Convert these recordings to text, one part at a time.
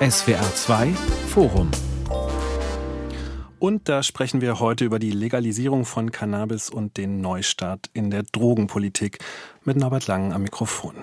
SWR 2 Forum. Und da sprechen wir heute über die Legalisierung von Cannabis und den Neustart in der Drogenpolitik mit Norbert Langen am Mikrofon.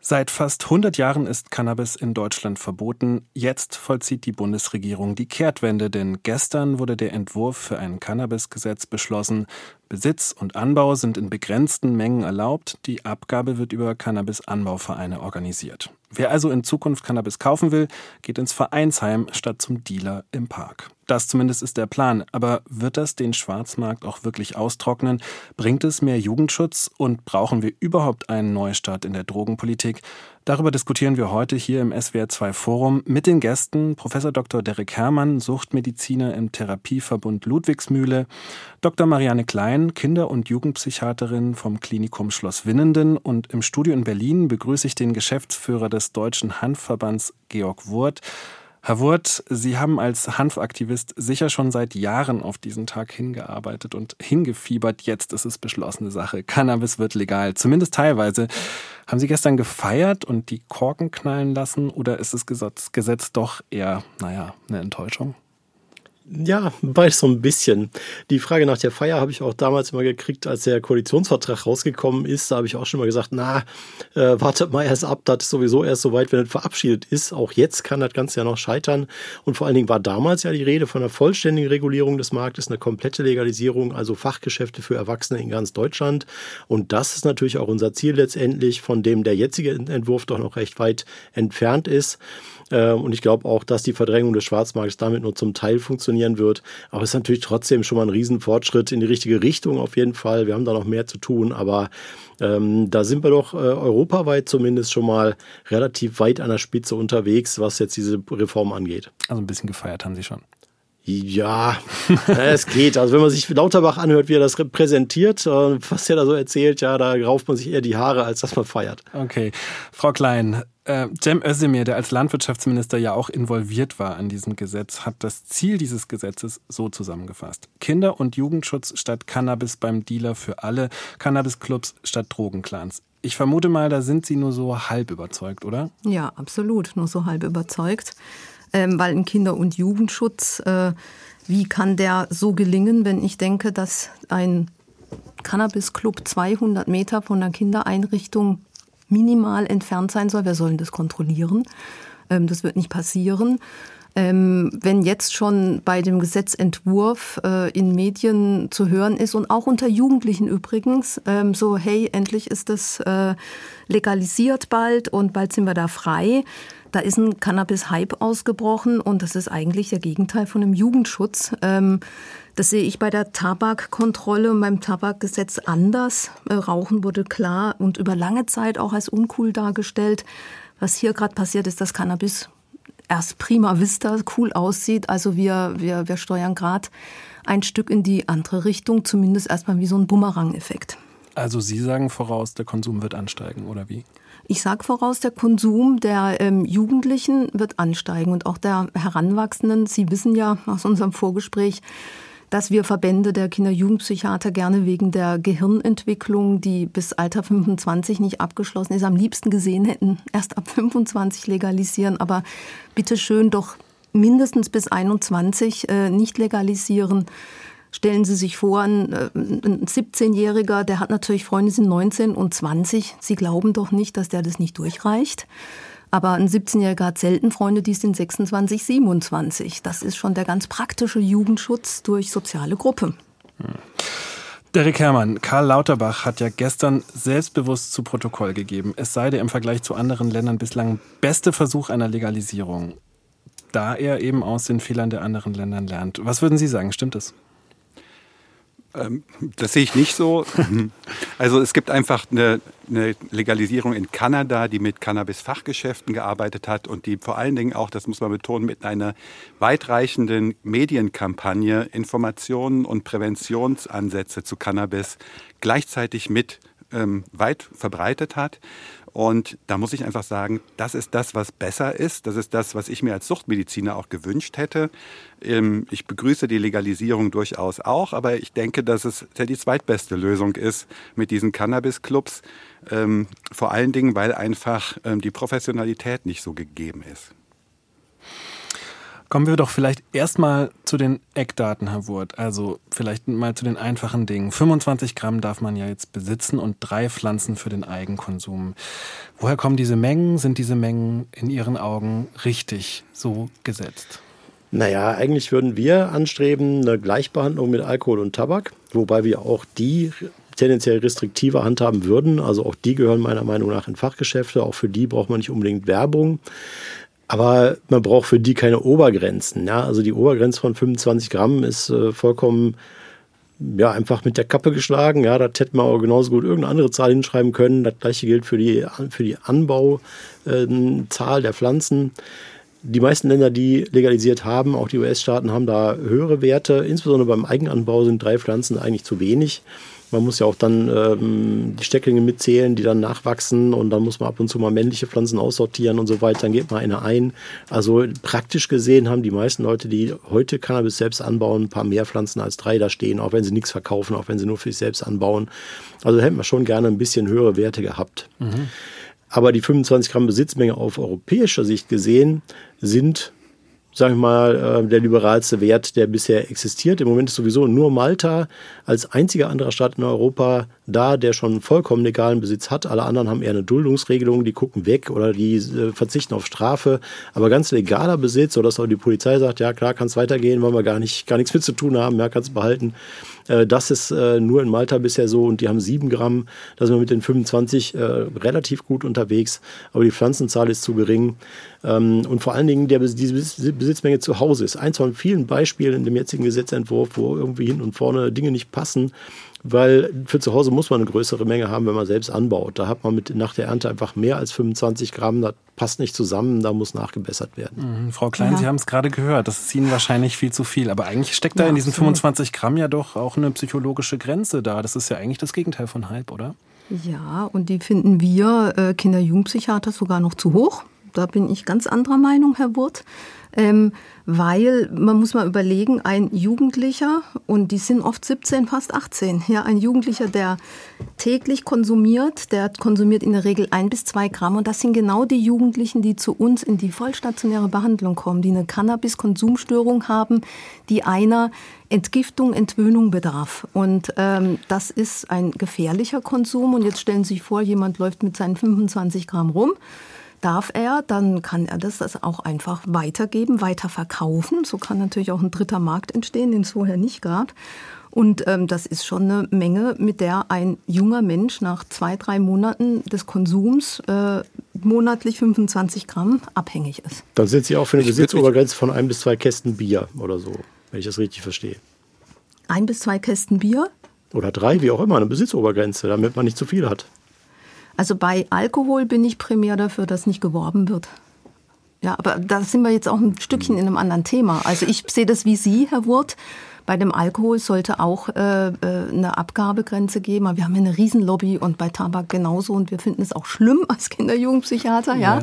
Seit fast 100 Jahren ist Cannabis in Deutschland verboten. Jetzt vollzieht die Bundesregierung die Kehrtwende, denn gestern wurde der Entwurf für ein Cannabisgesetz beschlossen. Besitz und Anbau sind in begrenzten Mengen erlaubt. Die Abgabe wird über Cannabis-Anbauvereine organisiert. Wer also in Zukunft Cannabis kaufen will, geht ins Vereinsheim statt zum Dealer im Park. Das zumindest ist der Plan. Aber wird das den Schwarzmarkt auch wirklich austrocknen? Bringt es mehr Jugendschutz? Und brauchen wir überhaupt einen Neustart in der Drogenpolitik? Darüber diskutieren wir heute hier im SWR2 Forum mit den Gästen Prof. Dr. Derek Herrmann, Suchtmediziner im Therapieverbund Ludwigsmühle, Dr. Marianne Klein, Kinder- und Jugendpsychiaterin vom Klinikum Schloss Winnenden und im Studio in Berlin begrüße ich den Geschäftsführer des Deutschen Hanfverbands Georg Wurth. Herr Wurth, Sie haben als Hanfaktivist sicher schon seit Jahren auf diesen Tag hingearbeitet und hingefiebert. Jetzt ist es beschlossene Sache. Cannabis wird legal, zumindest teilweise. Haben Sie gestern gefeiert und die Korken knallen lassen oder ist das Gesetz, Gesetz doch eher, naja, eine Enttäuschung? Ja, beides so ein bisschen. Die Frage nach der Feier habe ich auch damals immer gekriegt, als der Koalitionsvertrag rausgekommen ist. Da habe ich auch schon mal gesagt, na, äh, wartet mal erst ab, das ist sowieso erst so weit, wenn es verabschiedet ist. Auch jetzt kann das Ganze ja noch scheitern. Und vor allen Dingen war damals ja die Rede von einer vollständigen Regulierung des Marktes, eine komplette Legalisierung, also Fachgeschäfte für Erwachsene in ganz Deutschland. Und das ist natürlich auch unser Ziel letztendlich, von dem der jetzige Entwurf doch noch recht weit entfernt ist. Ähm, und ich glaube auch, dass die Verdrängung des Schwarzmarkts damit nur zum Teil funktionieren wird. Aber es ist natürlich trotzdem schon mal ein Riesenfortschritt in die richtige Richtung auf jeden Fall. Wir haben da noch mehr zu tun, aber ähm, da sind wir doch äh, europaweit zumindest schon mal relativ weit an der Spitze unterwegs, was jetzt diese Reform angeht. Also ein bisschen gefeiert haben Sie schon. Ja, es geht. Also wenn man sich Lauterbach anhört, wie er das repräsentiert, äh, was er da so erzählt, ja, da rauft man sich eher die Haare, als dass man feiert. Okay. Frau Klein, äh, Cem Özdemir, der als Landwirtschaftsminister ja auch involviert war an diesem Gesetz, hat das Ziel dieses Gesetzes so zusammengefasst. Kinder- und Jugendschutz statt Cannabis beim Dealer für alle, Cannabisclubs statt Drogenclans. Ich vermute mal, da sind Sie nur so halb überzeugt, oder? Ja, absolut, nur so halb überzeugt ähm, weil ein Kinder- und Jugendschutz, äh, wie kann der so gelingen, wenn ich denke, dass ein Cannabis-Club 200 Meter von einer Kindereinrichtung minimal entfernt sein soll? Wer soll das kontrollieren? Ähm, das wird nicht passieren. Ähm, wenn jetzt schon bei dem Gesetzentwurf äh, in Medien zu hören ist und auch unter Jugendlichen übrigens, ähm, so hey, endlich ist das äh, legalisiert bald und bald sind wir da frei, da ist ein Cannabis-Hype ausgebrochen und das ist eigentlich der Gegenteil von einem Jugendschutz. Ähm, das sehe ich bei der Tabakkontrolle und beim Tabakgesetz anders. Äh, Rauchen wurde klar und über lange Zeit auch als uncool dargestellt. Was hier gerade passiert, ist, dass Cannabis erst prima vista cool aussieht. Also wir, wir, wir steuern gerade ein Stück in die andere Richtung, zumindest erstmal wie so ein Bumerang-Effekt. Also Sie sagen voraus, der Konsum wird ansteigen, oder wie? Ich sage voraus, der Konsum der ähm, Jugendlichen wird ansteigen und auch der Heranwachsenden. Sie wissen ja aus unserem Vorgespräch, dass wir Verbände der Kinder-Jugendpsychiater gerne wegen der Gehirnentwicklung, die bis Alter 25 nicht abgeschlossen ist, am liebsten gesehen hätten, erst ab 25 legalisieren. Aber bitte schön doch mindestens bis 21 äh, nicht legalisieren. Stellen Sie sich vor, ein, äh, ein 17-Jähriger, der hat natürlich Freunde, sind 19 und 20. Sie glauben doch nicht, dass der das nicht durchreicht. Aber ein 17-Jähriger hat selten Freunde, die sind 26, 27. Das ist schon der ganz praktische Jugendschutz durch soziale Gruppe. Derek Herrmann, Karl Lauterbach hat ja gestern selbstbewusst zu Protokoll gegeben, es sei der im Vergleich zu anderen Ländern bislang beste Versuch einer Legalisierung, da er eben aus den Fehlern der anderen Länder lernt. Was würden Sie sagen, stimmt es? Ähm, das sehe ich nicht so. Also es gibt einfach eine, eine, Legalisierung in Kanada, die mit Cannabis-Fachgeschäften gearbeitet hat und die vor allen Dingen auch, das muss man betonen, mit einer weitreichenden Medienkampagne Informationen und Präventionsansätze zu Cannabis gleichzeitig mit ähm, weit verbreitet hat. Und da muss ich einfach sagen, das ist das, was besser ist. Das ist das, was ich mir als Suchtmediziner auch gewünscht hätte. Ähm, ich begrüße die Legalisierung durchaus auch, aber ich denke, dass es die zweitbeste Lösung ist mit diesen Cannabis-Clubs. Ähm, vor allen Dingen, weil einfach ähm, die Professionalität nicht so gegeben ist. Kommen wir doch vielleicht erstmal zu den Eckdaten, Herr Wurt. Also vielleicht mal zu den einfachen Dingen. 25 Gramm darf man ja jetzt besitzen und drei Pflanzen für den Eigenkonsum. Woher kommen diese Mengen? Sind diese Mengen in Ihren Augen richtig so gesetzt? Naja, eigentlich würden wir anstreben eine Gleichbehandlung mit Alkohol und Tabak, wobei wir auch die tendenziell restriktiver handhaben würden. Also auch die gehören meiner Meinung nach in Fachgeschäfte. Auch für die braucht man nicht unbedingt Werbung. Aber man braucht für die keine Obergrenzen. Ja? Also die Obergrenze von 25 Gramm ist äh, vollkommen ja, einfach mit der Kappe geschlagen. Ja, das hätte man auch genauso gut irgendeine andere Zahl hinschreiben können. Das gleiche gilt für die, für die Anbauzahl äh, der Pflanzen. Die meisten Länder, die legalisiert haben, auch die US-Staaten, haben da höhere Werte. Insbesondere beim Eigenanbau sind drei Pflanzen eigentlich zu wenig. Man muss ja auch dann ähm, die Stecklinge mitzählen, die dann nachwachsen und dann muss man ab und zu mal männliche Pflanzen aussortieren und so weiter. Dann geht mal eine ein. Also praktisch gesehen haben die meisten Leute, die heute Cannabis selbst anbauen, ein paar mehr Pflanzen als drei da stehen, auch wenn sie nichts verkaufen, auch wenn sie nur für sich selbst anbauen. Also hätten wir schon gerne ein bisschen höhere Werte gehabt. Mhm. Aber die 25 Gramm Besitzmenge auf europäischer Sicht gesehen sind sage ich mal, äh, der liberalste Wert, der bisher existiert. Im Moment ist sowieso nur Malta als einziger anderer Staat in Europa da, der schon vollkommen legalen Besitz hat. Alle anderen haben eher eine Duldungsregelung, die gucken weg oder die äh, verzichten auf Strafe. Aber ganz legaler Besitz, sodass auch die Polizei sagt, ja klar, kann es weitergehen, wollen wir gar nicht, gar nichts mit zu tun haben, ja, kannst behalten. Äh, das ist äh, nur in Malta bisher so und die haben sieben Gramm. Da sind wir mit den 25 äh, relativ gut unterwegs, aber die Pflanzenzahl ist zu gering. Ähm, und vor allen Dingen diese Besitzmenge zu Hause ist eins von vielen Beispielen in dem jetzigen Gesetzentwurf, wo irgendwie hinten und vorne Dinge nicht passen weil für zu Hause muss man eine größere Menge haben, wenn man selbst anbaut. Da hat man mit nach der Ernte einfach mehr als 25 Gramm. Das passt nicht zusammen, da muss nachgebessert werden. Mhm, Frau Klein, ja. Sie haben es gerade gehört, das ist Ihnen wahrscheinlich viel zu viel. Aber eigentlich steckt da ja, in diesen 25 Gramm ja doch auch eine psychologische Grenze da. Das ist ja eigentlich das Gegenteil von halb, oder? Ja, und die finden wir äh, Kinder-Jugendpsychiater sogar noch zu hoch. Da bin ich ganz anderer Meinung, Herr Wurt ähm, weil man muss mal überlegen, ein Jugendlicher, und die sind oft 17, fast 18, ja, ein Jugendlicher, der täglich konsumiert, der konsumiert in der Regel ein bis zwei Gramm und das sind genau die Jugendlichen, die zu uns in die vollstationäre Behandlung kommen, die eine Cannabis-Konsumstörung haben, die einer Entgiftung, Entwöhnung bedarf. Und ähm, das ist ein gefährlicher Konsum. Und jetzt stellen Sie sich vor, jemand läuft mit seinen 25 Gramm rum darf er, dann kann er das, das auch einfach weitergeben, weiterverkaufen. So kann natürlich auch ein dritter Markt entstehen, den es vorher nicht gab. Und ähm, das ist schon eine Menge, mit der ein junger Mensch nach zwei, drei Monaten des Konsums äh, monatlich 25 Gramm abhängig ist. Dann sind Sie auch für eine Besitzobergrenze von ein bis zwei Kästen Bier oder so, wenn ich das richtig verstehe. Ein bis zwei Kästen Bier? Oder drei, wie auch immer, eine Besitzobergrenze, damit man nicht zu viel hat. Also bei Alkohol bin ich primär dafür, dass nicht geworben wird. Ja, aber da sind wir jetzt auch ein Stückchen in einem anderen Thema. Also ich sehe das wie Sie, Herr Wurt. Bei dem Alkohol sollte auch äh, äh eine Abgabegrenze geben. Wir haben eine Riesenlobby und bei Tabak genauso und wir finden es auch schlimm als Kinder-Jugendpsychiater, ja. ja.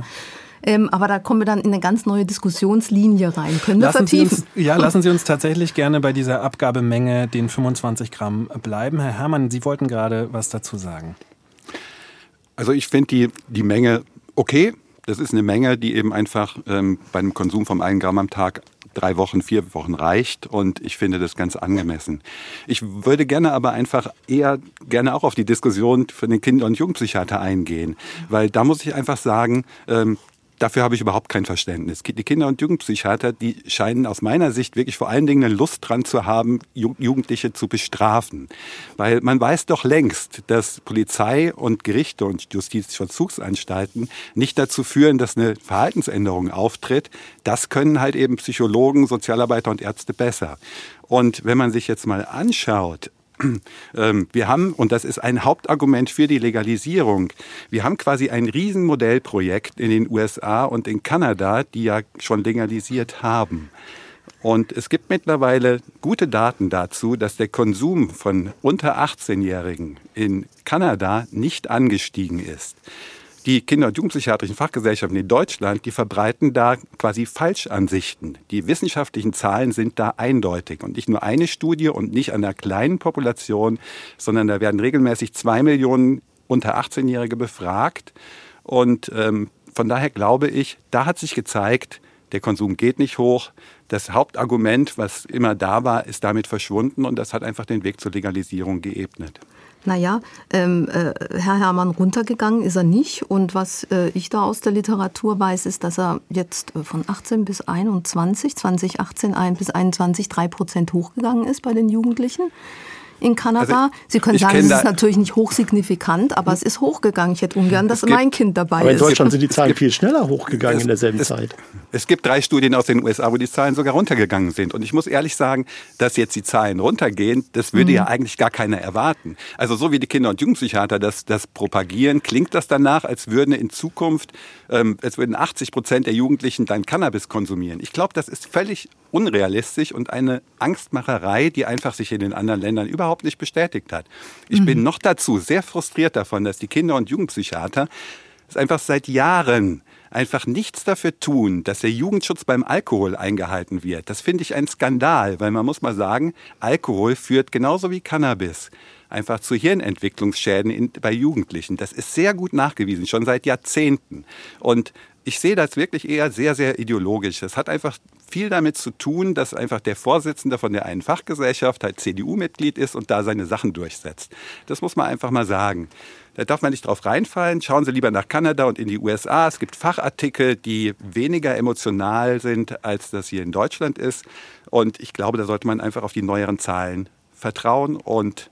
Ähm, aber da kommen wir dann in eine ganz neue Diskussionslinie rein. Können wir lassen vertiefen? Sie uns, ja, lassen Sie uns tatsächlich gerne bei dieser Abgabemenge, den 25 Gramm, bleiben. Herr Herrmann, Sie wollten gerade was dazu sagen. Also ich finde die, die Menge okay. Das ist eine Menge, die eben einfach ähm, bei einem Konsum vom 1 Gramm am Tag drei Wochen, vier Wochen reicht und ich finde das ganz angemessen. Ich würde gerne aber einfach eher gerne auch auf die Diskussion für den Kinder- und Jugendpsychiater eingehen, weil da muss ich einfach sagen, ähm, Dafür habe ich überhaupt kein Verständnis. Die Kinder- und Jugendpsychiater, die scheinen aus meiner Sicht wirklich vor allen Dingen eine Lust dran zu haben, Jugendliche zu bestrafen. Weil man weiß doch längst, dass Polizei und Gerichte und Justizvollzugsanstalten nicht dazu führen, dass eine Verhaltensänderung auftritt. Das können halt eben Psychologen, Sozialarbeiter und Ärzte besser. Und wenn man sich jetzt mal anschaut, wir haben, und das ist ein Hauptargument für die Legalisierung, wir haben quasi ein Riesenmodellprojekt in den USA und in Kanada, die ja schon legalisiert haben. Und es gibt mittlerweile gute Daten dazu, dass der Konsum von unter 18-Jährigen in Kanada nicht angestiegen ist die Kinder- und Jugendpsychiatrischen Fachgesellschaften in Deutschland, die verbreiten da quasi Falschansichten. Die wissenschaftlichen Zahlen sind da eindeutig und nicht nur eine Studie und nicht an einer kleinen Population, sondern da werden regelmäßig zwei Millionen unter 18-Jährige befragt. Und ähm, von daher glaube ich, da hat sich gezeigt, der Konsum geht nicht hoch. Das Hauptargument, was immer da war, ist damit verschwunden und das hat einfach den Weg zur Legalisierung geebnet. Naja, ähm, äh, Herr Hermann runtergegangen ist er nicht. Und was äh, ich da aus der Literatur weiß, ist, dass er jetzt äh, von 18 bis 21, 2018 ein bis 21 drei Prozent hochgegangen ist bei den Jugendlichen in Kanada. Also, Sie können sagen, es ist natürlich nicht hochsignifikant, aber es ist hochgegangen. Ich hätte ungern, dass gibt, mein Kind dabei ist. Aber in Deutschland sind die Zahlen viel schneller hochgegangen es, in derselben es, Zeit. Es gibt drei Studien aus den USA, wo die Zahlen sogar runtergegangen sind. Und ich muss ehrlich sagen, dass jetzt die Zahlen runtergehen, das würde mhm. ja eigentlich gar keiner erwarten. Also so wie die Kinder- und Jugendpsychiater das, das propagieren, klingt das danach, als würden in Zukunft, ähm, als würden 80 Prozent der Jugendlichen dann Cannabis konsumieren. Ich glaube, das ist völlig unrealistisch und eine Angstmacherei, die einfach sich in den anderen Ländern überhaupt nicht bestätigt hat. Ich mhm. bin noch dazu sehr frustriert davon, dass die Kinder- und Jugendpsychiater es einfach seit Jahren einfach nichts dafür tun, dass der Jugendschutz beim Alkohol eingehalten wird. Das finde ich ein Skandal, weil man muss mal sagen, Alkohol führt genauso wie Cannabis einfach zu Hirnentwicklungsschäden in, bei Jugendlichen. Das ist sehr gut nachgewiesen, schon seit Jahrzehnten. Und ich sehe das wirklich eher sehr, sehr ideologisch. Das hat einfach viel damit zu tun, dass einfach der Vorsitzende von der einen Fachgesellschaft halt CDU-Mitglied ist und da seine Sachen durchsetzt. Das muss man einfach mal sagen. Da darf man nicht drauf reinfallen. Schauen Sie lieber nach Kanada und in die USA. Es gibt Fachartikel, die weniger emotional sind, als das hier in Deutschland ist. Und ich glaube, da sollte man einfach auf die neueren Zahlen vertrauen und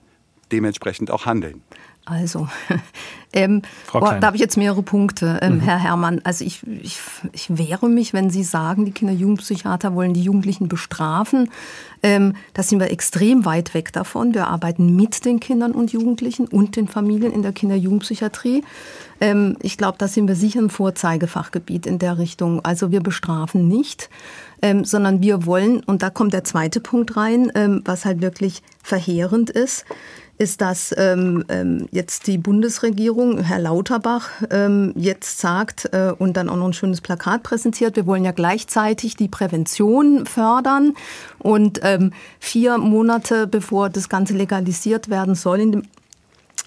dementsprechend auch handeln. Also, ähm, oh, da habe ich jetzt mehrere Punkte, ähm, mhm. Herr Herrmann. Also ich, ich, ich wehre mich, wenn Sie sagen, die Kinder-Jugendpsychiater wollen die Jugendlichen bestrafen. Ähm, da sind wir extrem weit weg davon. Wir arbeiten mit den Kindern und Jugendlichen und den Familien in der Kinder-Jugendpsychiatrie. Ähm, ich glaube, da sind wir sicher ein Vorzeigefachgebiet in der Richtung. Also wir bestrafen nicht, ähm, sondern wir wollen, und da kommt der zweite Punkt rein, ähm, was halt wirklich verheerend ist, ist, dass ähm, ähm, jetzt die Bundesregierung, Herr Lauterbach, ähm, jetzt sagt äh, und dann auch noch ein schönes Plakat präsentiert, wir wollen ja gleichzeitig die Prävention fördern. Und ähm, vier Monate bevor das Ganze legalisiert werden soll, in dem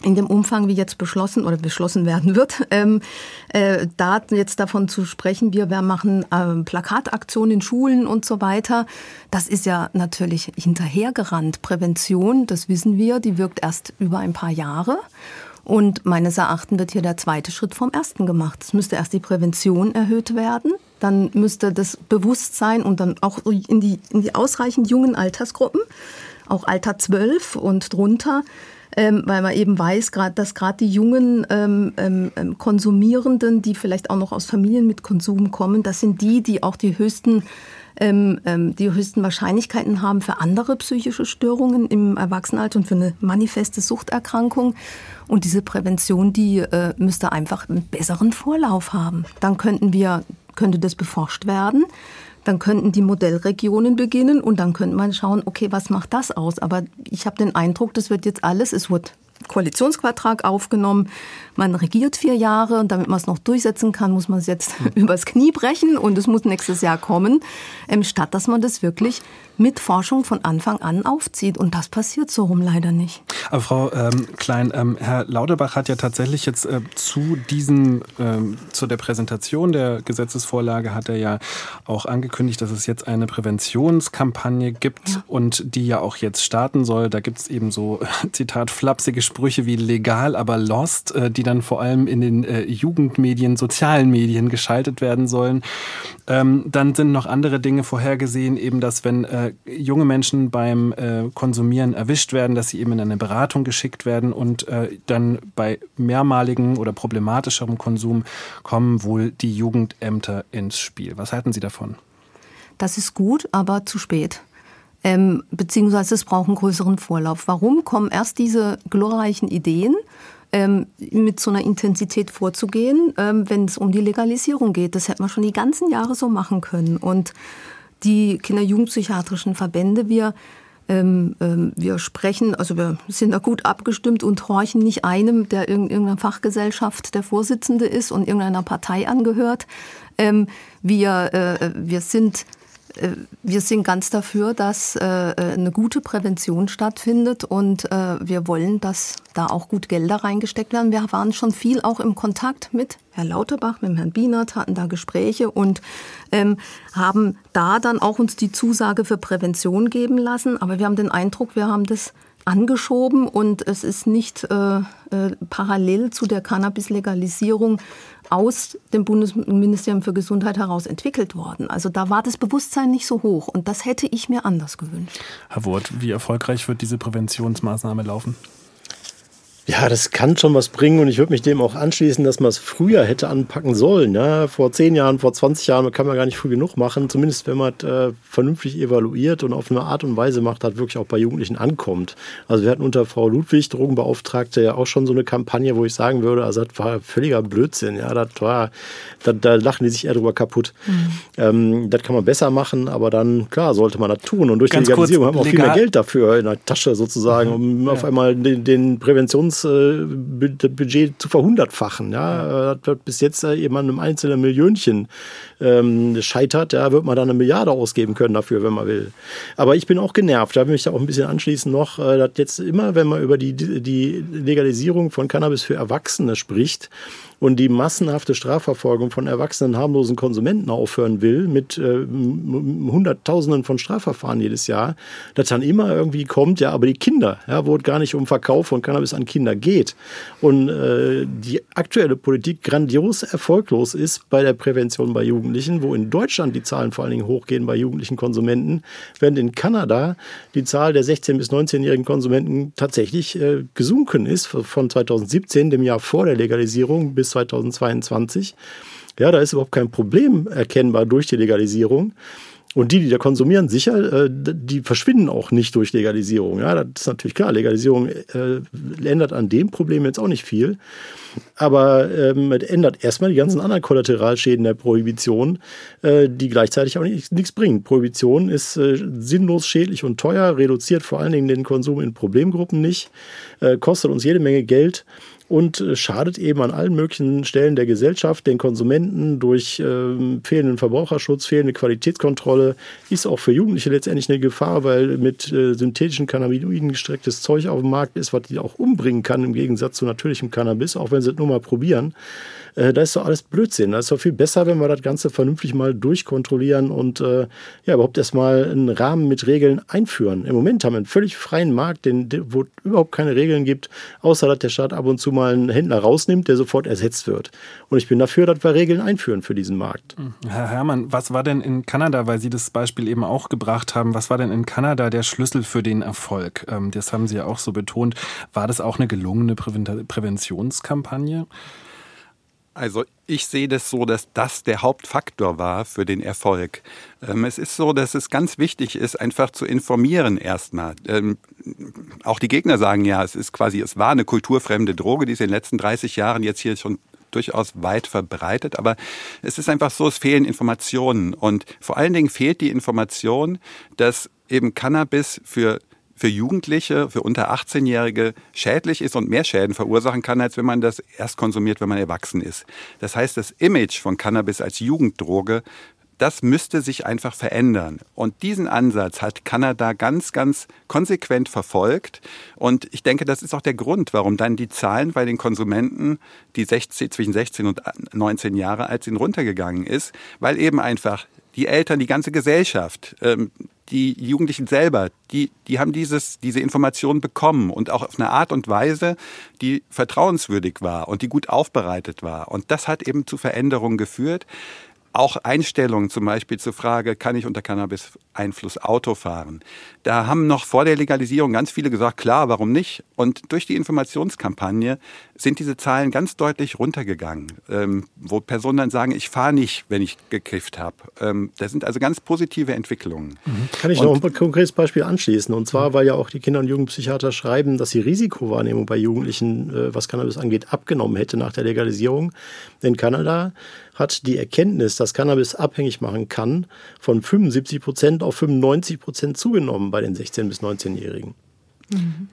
in dem Umfang, wie jetzt beschlossen oder beschlossen werden wird, ähm, äh, da jetzt davon zu sprechen, wir, wir machen ähm, Plakataktionen in Schulen und so weiter, das ist ja natürlich hinterhergerannt. Prävention, das wissen wir, die wirkt erst über ein paar Jahre. Und meines Erachtens wird hier der zweite Schritt vom ersten gemacht. Es müsste erst die Prävention erhöht werden, dann müsste das Bewusstsein und dann auch in die, in die ausreichend jungen Altersgruppen, auch Alter 12 und drunter, ähm, weil man eben weiß, grad, dass gerade die jungen ähm, ähm, ähm, Konsumierenden, die vielleicht auch noch aus Familien mit Konsum kommen, das sind die, die auch die höchsten ähm, ähm, die höchsten Wahrscheinlichkeiten haben für andere psychische Störungen im Erwachsenenalter und für eine manifeste Suchterkrankung. Und diese Prävention, die äh, müsste einfach einen besseren Vorlauf haben. Dann könnten wir, könnte das beforscht werden. Dann könnten die Modellregionen beginnen und dann könnte man schauen, okay, was macht das aus? Aber ich habe den Eindruck, das wird jetzt alles, es wird Koalitionsvertrag aufgenommen. Man regiert vier Jahre und damit man es noch durchsetzen kann, muss man es jetzt hm. übers Knie brechen und es muss nächstes Jahr kommen, ähm, statt dass man das wirklich mit Forschung von Anfang an aufzieht. Und das passiert so rum leider nicht. Aber Frau ähm, Klein, ähm, Herr Lauterbach hat ja tatsächlich jetzt äh, zu diesem, ähm, zu der Präsentation der Gesetzesvorlage hat er ja auch angekündigt, dass es jetzt eine Präventionskampagne gibt ja. und die ja auch jetzt starten soll. Da gibt es eben so, Zitat, flapsige Sprüche wie legal, aber lost, äh, die dann vor allem in den äh, Jugendmedien, sozialen Medien geschaltet werden sollen. Ähm, dann sind noch andere Dinge vorhergesehen, eben dass wenn äh, junge Menschen beim äh, Konsumieren erwischt werden, dass sie eben in eine Beratung geschickt werden und äh, dann bei mehrmaligen oder problematischerem Konsum kommen wohl die Jugendämter ins Spiel. Was halten Sie davon? Das ist gut, aber zu spät ähm, beziehungsweise es braucht einen größeren Vorlauf. Warum kommen erst diese glorreichen Ideen? Ähm, mit so einer Intensität vorzugehen, ähm, wenn es um die Legalisierung geht. Das hätte man schon die ganzen Jahre so machen können. Und die Kinder-Jugendpsychiatrischen Verbände, wir, ähm, ähm, wir sprechen, also wir sind da gut abgestimmt und horchen nicht einem, der in irgendeiner Fachgesellschaft der Vorsitzende ist und irgendeiner Partei angehört. Ähm, wir, äh, wir sind äh, wir sind ganz dafür, dass äh, eine gute Prävention stattfindet und äh, wir wollen, dass da auch gut Gelder reingesteckt werden. Wir waren schon viel auch im Kontakt mit Herrn Lauterbach, mit Herrn Bienert, hatten da Gespräche und ähm, haben da dann auch uns die Zusage für Prävention geben lassen. Aber wir haben den Eindruck, wir haben das angeschoben und es ist nicht äh, äh, parallel zu der Cannabis-Legalisierung aus dem Bundesministerium für Gesundheit heraus entwickelt worden. Also da war das Bewusstsein nicht so hoch und das hätte ich mir anders gewünscht. Herr Wurt, wie erfolgreich wird diese Präventionsmaßnahme laufen? Ja, das kann schon was bringen und ich würde mich dem auch anschließen, dass man es früher hätte anpacken sollen. Ja, vor zehn Jahren, vor 20 Jahren kann man gar nicht früh genug machen. Zumindest wenn man es äh, vernünftig evaluiert und auf eine Art und Weise macht, hat wirklich auch bei Jugendlichen ankommt. Also wir hatten unter Frau Ludwig, Drogenbeauftragte, ja auch schon so eine Kampagne, wo ich sagen würde, also das war völliger Blödsinn. Ja, das war, da, da lachen die sich eher drüber kaputt. Mhm. Ähm, das kann man besser machen, aber dann, klar, sollte man das tun. Und durch Ganz die Legalisierung haben wir auch viel mehr Geld dafür in der Tasche sozusagen, um auf einmal den, den Präventionsbudget zu verhundertfachen. Ja, das wird bis jetzt äh, jemand einem einzelnen Millionchen ähm, scheitert, ja, wird man dann eine Milliarde ausgeben können dafür, wenn man will. Aber ich bin auch genervt, da will ich da auch ein bisschen anschließen noch, äh, dass jetzt immer, wenn man über die, die Legalisierung von Cannabis für Erwachsene spricht, und die massenhafte Strafverfolgung von erwachsenen harmlosen Konsumenten aufhören will, mit äh, Hunderttausenden von Strafverfahren jedes Jahr, dass dann immer irgendwie kommt, ja, aber die Kinder, ja, wo es gar nicht um Verkauf von Cannabis an Kinder geht. Und äh, die aktuelle Politik grandios erfolglos ist bei der Prävention bei Jugendlichen, wo in Deutschland die Zahlen vor allen Dingen hochgehen bei jugendlichen Konsumenten, während in Kanada die Zahl der 16- bis 19-jährigen Konsumenten tatsächlich äh, gesunken ist von 2017, dem Jahr vor der Legalisierung, bis 2022. Ja, da ist überhaupt kein Problem erkennbar durch die Legalisierung. Und die, die da konsumieren, sicher, äh, die verschwinden auch nicht durch Legalisierung. Ja, das ist natürlich klar. Legalisierung äh, ändert an dem Problem jetzt auch nicht viel. Aber ähm, ändert erstmal die ganzen anderen Kollateralschäden der Prohibition, äh, die gleichzeitig auch nicht, nichts bringen. Prohibition ist sinnlos, schädlich und teuer, reduziert vor allen Dingen den Konsum in Problemgruppen nicht, kostet uns jede Menge Geld und äh, schadet eben an allen möglichen Stellen der Gesellschaft, den Konsumenten durch äh, fehlenden Verbraucherschutz, fehlende Qualitätskontrolle, ist auch für Jugendliche letztendlich eine Gefahr, weil mit äh, synthetischen Cannabinoiden gestrecktes Zeug auf dem Markt ist, was die auch umbringen kann im Gegensatz zu natürlichem Cannabis, auch wenn sie es nur mal probieren. Äh, da ist doch alles Blödsinn. Da ist doch viel besser, wenn wir das Ganze vernünftig mal durchkontrollieren und äh, ja, überhaupt erstmal einen Rahmen mit Regeln einführen. Im Moment haben wir einen völlig freien Markt, den, wo überhaupt keine Regeln gibt, außer dass der Staat ab und zu mal einen Händler rausnimmt, der sofort ersetzt wird. Und ich bin dafür, dass wir Regeln einführen für diesen Markt. Herr Herrmann, was war denn in Kanada, weil Sie das Beispiel eben auch gebracht haben, was war denn in Kanada der Schlüssel für den Erfolg? Ähm, das haben Sie ja auch so betont. War das auch eine gelungene Präven Präventionskampagne? Also ich sehe das so, dass das der Hauptfaktor war für den Erfolg. Ähm, es ist so, dass es ganz wichtig ist, einfach zu informieren erstmal. Ähm, auch die Gegner sagen ja, es ist quasi, es war eine kulturfremde Droge, die ist in den letzten 30 Jahren jetzt hier schon durchaus weit verbreitet, aber es ist einfach so, es fehlen Informationen und vor allen Dingen fehlt die Information, dass eben Cannabis für für Jugendliche, für unter 18-Jährige schädlich ist und mehr Schäden verursachen kann, als wenn man das erst konsumiert, wenn man erwachsen ist. Das heißt, das Image von Cannabis als Jugenddroge das müsste sich einfach verändern. Und diesen Ansatz hat Kanada ganz, ganz konsequent verfolgt. Und ich denke, das ist auch der Grund, warum dann die Zahlen bei den Konsumenten, die 16, zwischen 16 und 19 Jahre alt sind, runtergegangen ist, weil eben einfach die Eltern, die ganze Gesellschaft, ähm, die Jugendlichen selber, die, die haben dieses, diese Information bekommen und auch auf eine Art und Weise, die vertrauenswürdig war und die gut aufbereitet war. Und das hat eben zu Veränderungen geführt. Auch Einstellungen zum Beispiel zur Frage, kann ich unter Cannabis-Einfluss Auto fahren? Da haben noch vor der Legalisierung ganz viele gesagt, klar, warum nicht? Und durch die Informationskampagne sind diese Zahlen ganz deutlich runtergegangen, ähm, wo Personen dann sagen, ich fahre nicht, wenn ich gekifft habe. Ähm, das sind also ganz positive Entwicklungen. Mhm. Kann ich und, noch ein konkretes Beispiel anschließen? Und zwar, weil ja auch die Kinder- und Jugendpsychiater schreiben, dass die Risikowahrnehmung bei Jugendlichen, äh, was Cannabis angeht, abgenommen hätte nach der Legalisierung. In Kanada hat die Erkenntnis, dass Cannabis abhängig machen kann, von 75 Prozent auf 95 Prozent zugenommen bei den 16- bis 19-Jährigen. Mhm.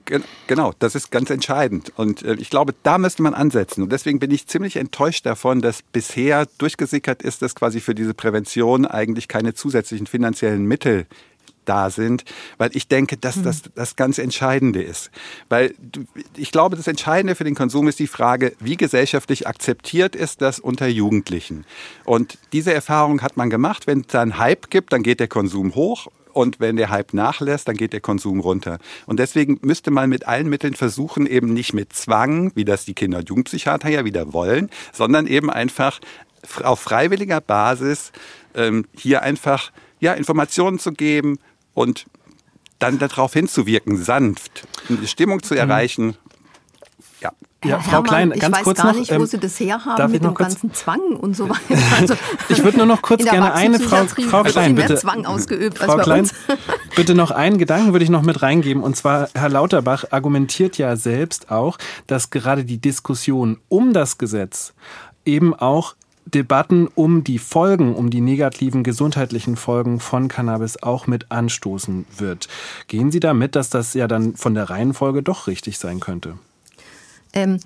Genau, das ist ganz entscheidend. Und äh, ich glaube, da müsste man ansetzen. Und deswegen bin ich ziemlich enttäuscht davon, dass bisher durchgesickert ist, dass quasi für diese Prävention eigentlich keine zusätzlichen finanziellen Mittel da sind, weil ich denke, dass hm. das das ganz Entscheidende ist. Weil ich glaube, das Entscheidende für den Konsum ist die Frage, wie gesellschaftlich akzeptiert ist das unter Jugendlichen? Und diese Erfahrung hat man gemacht, wenn es da einen Hype gibt, dann geht der Konsum hoch und wenn der Hype nachlässt, dann geht der Konsum runter. Und deswegen müsste man mit allen Mitteln versuchen, eben nicht mit Zwang, wie das die Kinder- und Jugendpsychiater ja wieder wollen, sondern eben einfach auf freiwilliger Basis ähm, hier einfach ja, Informationen zu geben und dann darauf hinzuwirken, sanft, eine Stimmung zu mhm. erreichen. Ja. Ja, Frau Hermann, Klein, ganz ich weiß gar nicht, wo ähm, Sie das herhaben mit dem ganzen Zwang und so weiter. Also ich würde nur noch kurz gerne eine Frau, Frau Klein, bitte. Zwang ausgeübt Frau Klein, bitte noch einen Gedanken würde ich noch mit reingeben. Und zwar, Herr Lauterbach argumentiert ja selbst auch, dass gerade die Diskussion um das Gesetz eben auch Debatten um die Folgen, um die negativen gesundheitlichen Folgen von Cannabis auch mit anstoßen wird. Gehen Sie damit, dass das ja dann von der Reihenfolge doch richtig sein könnte? Ähm,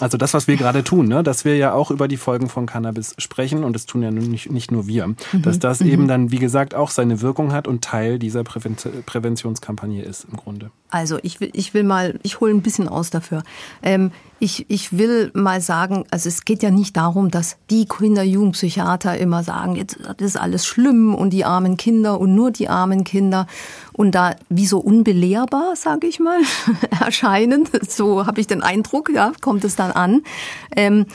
also das, was wir gerade tun, ne? dass wir ja auch über die Folgen von Cannabis sprechen und das tun ja nicht, nicht nur wir, mhm. dass das mhm. eben dann, wie gesagt, auch seine Wirkung hat und Teil dieser Präven Präventionskampagne ist im Grunde. Also ich will, ich will mal, ich hole ein bisschen aus dafür. Ähm, ich, ich will mal sagen, also es geht ja nicht darum, dass die Kinder-Jugendpsychiater immer sagen, jetzt das ist alles schlimm und die armen Kinder und nur die armen Kinder und da wie so unbelehrbar, sage ich mal, erscheinen. So habe ich den Eindruck, ja, kommt es dann an. Ähm,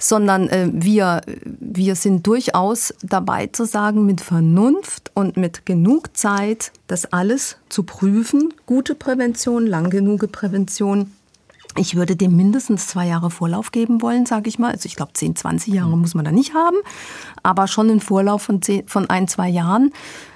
sondern äh, wir, wir sind durchaus dabei zu sagen, mit Vernunft und mit genug Zeit das alles zu prüfen. Gute Prävention, lang genug Prävention ich würde dem mindestens zwei Jahre Vorlauf geben wollen, sage ich mal. Also ich glaube, 10, 20 Jahre muss man da nicht haben, aber schon einen Vorlauf von, zehn, von ein, zwei Jahren.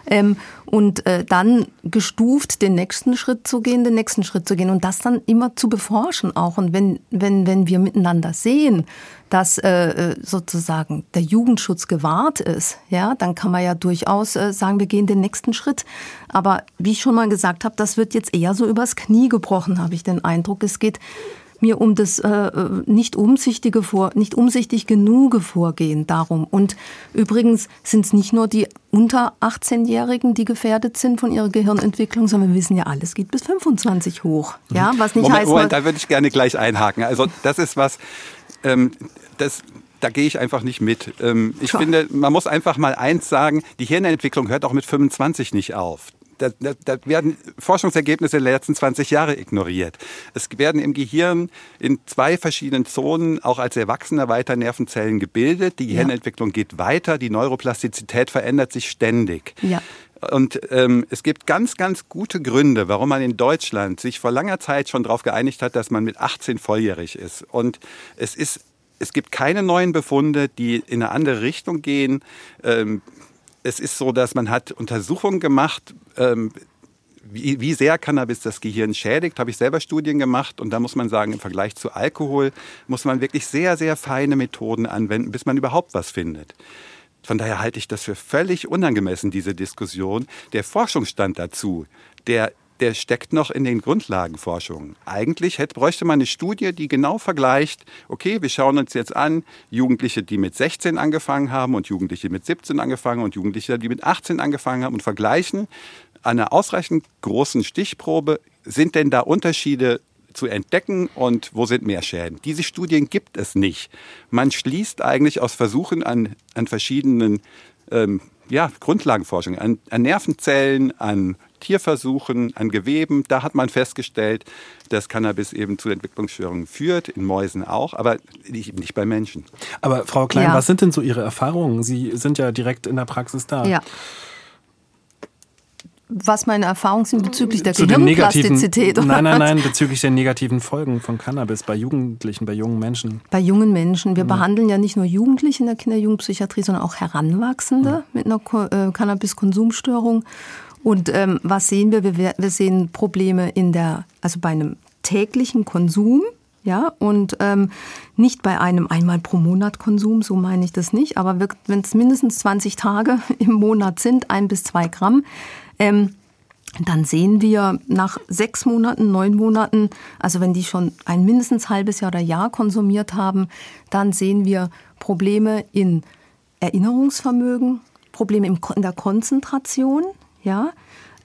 Ähm, und äh, dann gestuft den nächsten Schritt zu gehen, den nächsten Schritt zu gehen und das dann immer zu beforschen auch. Und wenn, wenn, wenn wir miteinander sehen, dass äh, äh, sozusagen der Jugendschutz gewahrt ist, ja, dann kann man ja durchaus äh, sagen, wir gehen den nächsten Schritt. Aber wie ich schon mal gesagt habe, das wird jetzt eher so übers Knie gebrochen, habe ich den Eindruck. Es geht mir um das äh, äh nicht umsichtige vor, nicht umsichtig genug Vorgehen darum. Und übrigens sind es nicht nur die unter 18-Jährigen, die gefährdet sind von ihrer Gehirnentwicklung, sondern wir wissen ja, alles geht bis 25 hoch. Ja, was nicht Moment, heißt. Moment, da würde ich gerne gleich einhaken. Also das ist was, ähm, das, da gehe ich einfach nicht mit. Ähm, ich Klar. finde, man muss einfach mal eins sagen, die Hirnentwicklung hört auch mit 25 nicht auf. Da, da, da, werden Forschungsergebnisse der letzten 20 Jahre ignoriert. Es werden im Gehirn in zwei verschiedenen Zonen auch als Erwachsener weiter Nervenzellen gebildet. Die Gehirnentwicklung ja. geht weiter, die Neuroplastizität verändert sich ständig. Ja. Und ähm, es gibt ganz, ganz gute Gründe, warum man in Deutschland sich vor langer Zeit schon darauf geeinigt hat, dass man mit 18 volljährig ist. Und es ist es gibt keine neuen Befunde, die in eine andere Richtung gehen. Ähm, es ist so, dass man hat Untersuchungen gemacht, ähm, wie, wie sehr Cannabis das Gehirn schädigt, habe ich selber Studien gemacht und da muss man sagen, im Vergleich zu Alkohol muss man wirklich sehr, sehr feine Methoden anwenden, bis man überhaupt was findet. Von daher halte ich das für völlig unangemessen, diese Diskussion. Der Forschungsstand dazu, der der steckt noch in den Grundlagenforschungen. Eigentlich hätte, bräuchte man eine Studie, die genau vergleicht, okay, wir schauen uns jetzt an, Jugendliche, die mit 16 angefangen haben und Jugendliche mit 17 angefangen und Jugendliche, die mit 18 angefangen haben und vergleichen an einer ausreichend großen Stichprobe, sind denn da Unterschiede zu entdecken und wo sind mehr Schäden. Diese Studien gibt es nicht. Man schließt eigentlich aus Versuchen an, an verschiedenen ähm, ja, Grundlagenforschung, an, an Nervenzellen, an Tierversuchen, an Geweben. Da hat man festgestellt, dass Cannabis eben zu Entwicklungsstörungen führt, in Mäusen auch, aber nicht, nicht bei Menschen. Aber Frau Klein, ja. was sind denn so Ihre Erfahrungen? Sie sind ja direkt in der Praxis da. Ja was meine Erfahrungen sind bezüglich der Gehirnplastizität. Nein, nein, nein, bezüglich der negativen Folgen von Cannabis bei Jugendlichen, bei jungen Menschen. Bei jungen Menschen. Wir mhm. behandeln ja nicht nur Jugendliche in der Kinder-Jugendpsychiatrie, sondern auch Heranwachsende mhm. mit einer äh, Cannabis-Konsumstörung. Und ähm, was sehen wir? wir? Wir sehen Probleme in der, also bei einem täglichen Konsum ja, und ähm, nicht bei einem einmal pro Monat Konsum, so meine ich das nicht, aber wenn es mindestens 20 Tage im Monat sind, ein bis zwei Gramm, ähm, dann sehen wir nach sechs Monaten, neun Monaten, also wenn die schon ein mindestens halbes Jahr oder Jahr konsumiert haben, dann sehen wir Probleme in Erinnerungsvermögen, Probleme in der Konzentration, ja.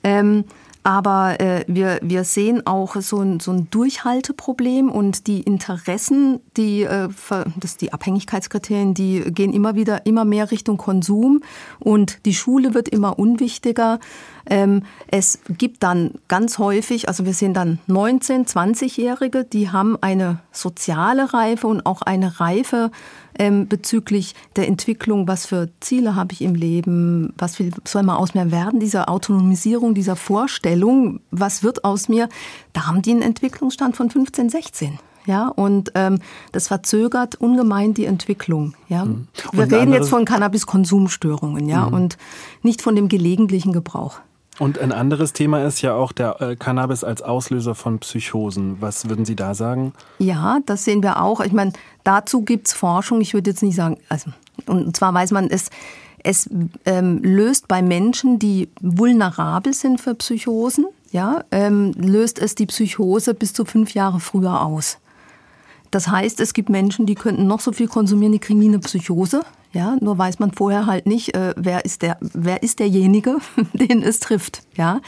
Ähm, aber äh, wir, wir sehen auch so ein, so ein Durchhalteproblem und die Interessen, die, äh, das, die Abhängigkeitskriterien, die gehen immer wieder immer mehr Richtung Konsum und die Schule wird immer unwichtiger. Ähm, es gibt dann ganz häufig, also wir sehen dann 19-, 20-Jährige, die haben eine soziale Reife und auch eine Reife ähm, bezüglich der Entwicklung, was für Ziele habe ich im Leben, was will, soll mal aus mir werden, dieser Autonomisierung, dieser Vorstellung, was wird aus mir, da haben die einen Entwicklungsstand von 15, 16. Ja, und ähm, das verzögert ungemein die Entwicklung. Ja, mhm. wir reden jetzt von Cannabiskonsumstörungen, ja, mhm. und nicht von dem gelegentlichen Gebrauch. Und ein anderes Thema ist ja auch der äh, Cannabis als Auslöser von Psychosen. Was würden Sie da sagen? Ja, das sehen wir auch. Ich meine, dazu gibt es Forschung. Ich würde jetzt nicht sagen, also, und zwar weiß man, es, es ähm, löst bei Menschen, die vulnerabel sind für Psychosen, ja, ähm, löst es die Psychose bis zu fünf Jahre früher aus. Das heißt, es gibt Menschen, die könnten noch so viel konsumieren, die kriegen nie eine Psychose. Ja, nur weiß man vorher halt nicht, äh, wer ist der, wer ist derjenige, den es trifft. Ja,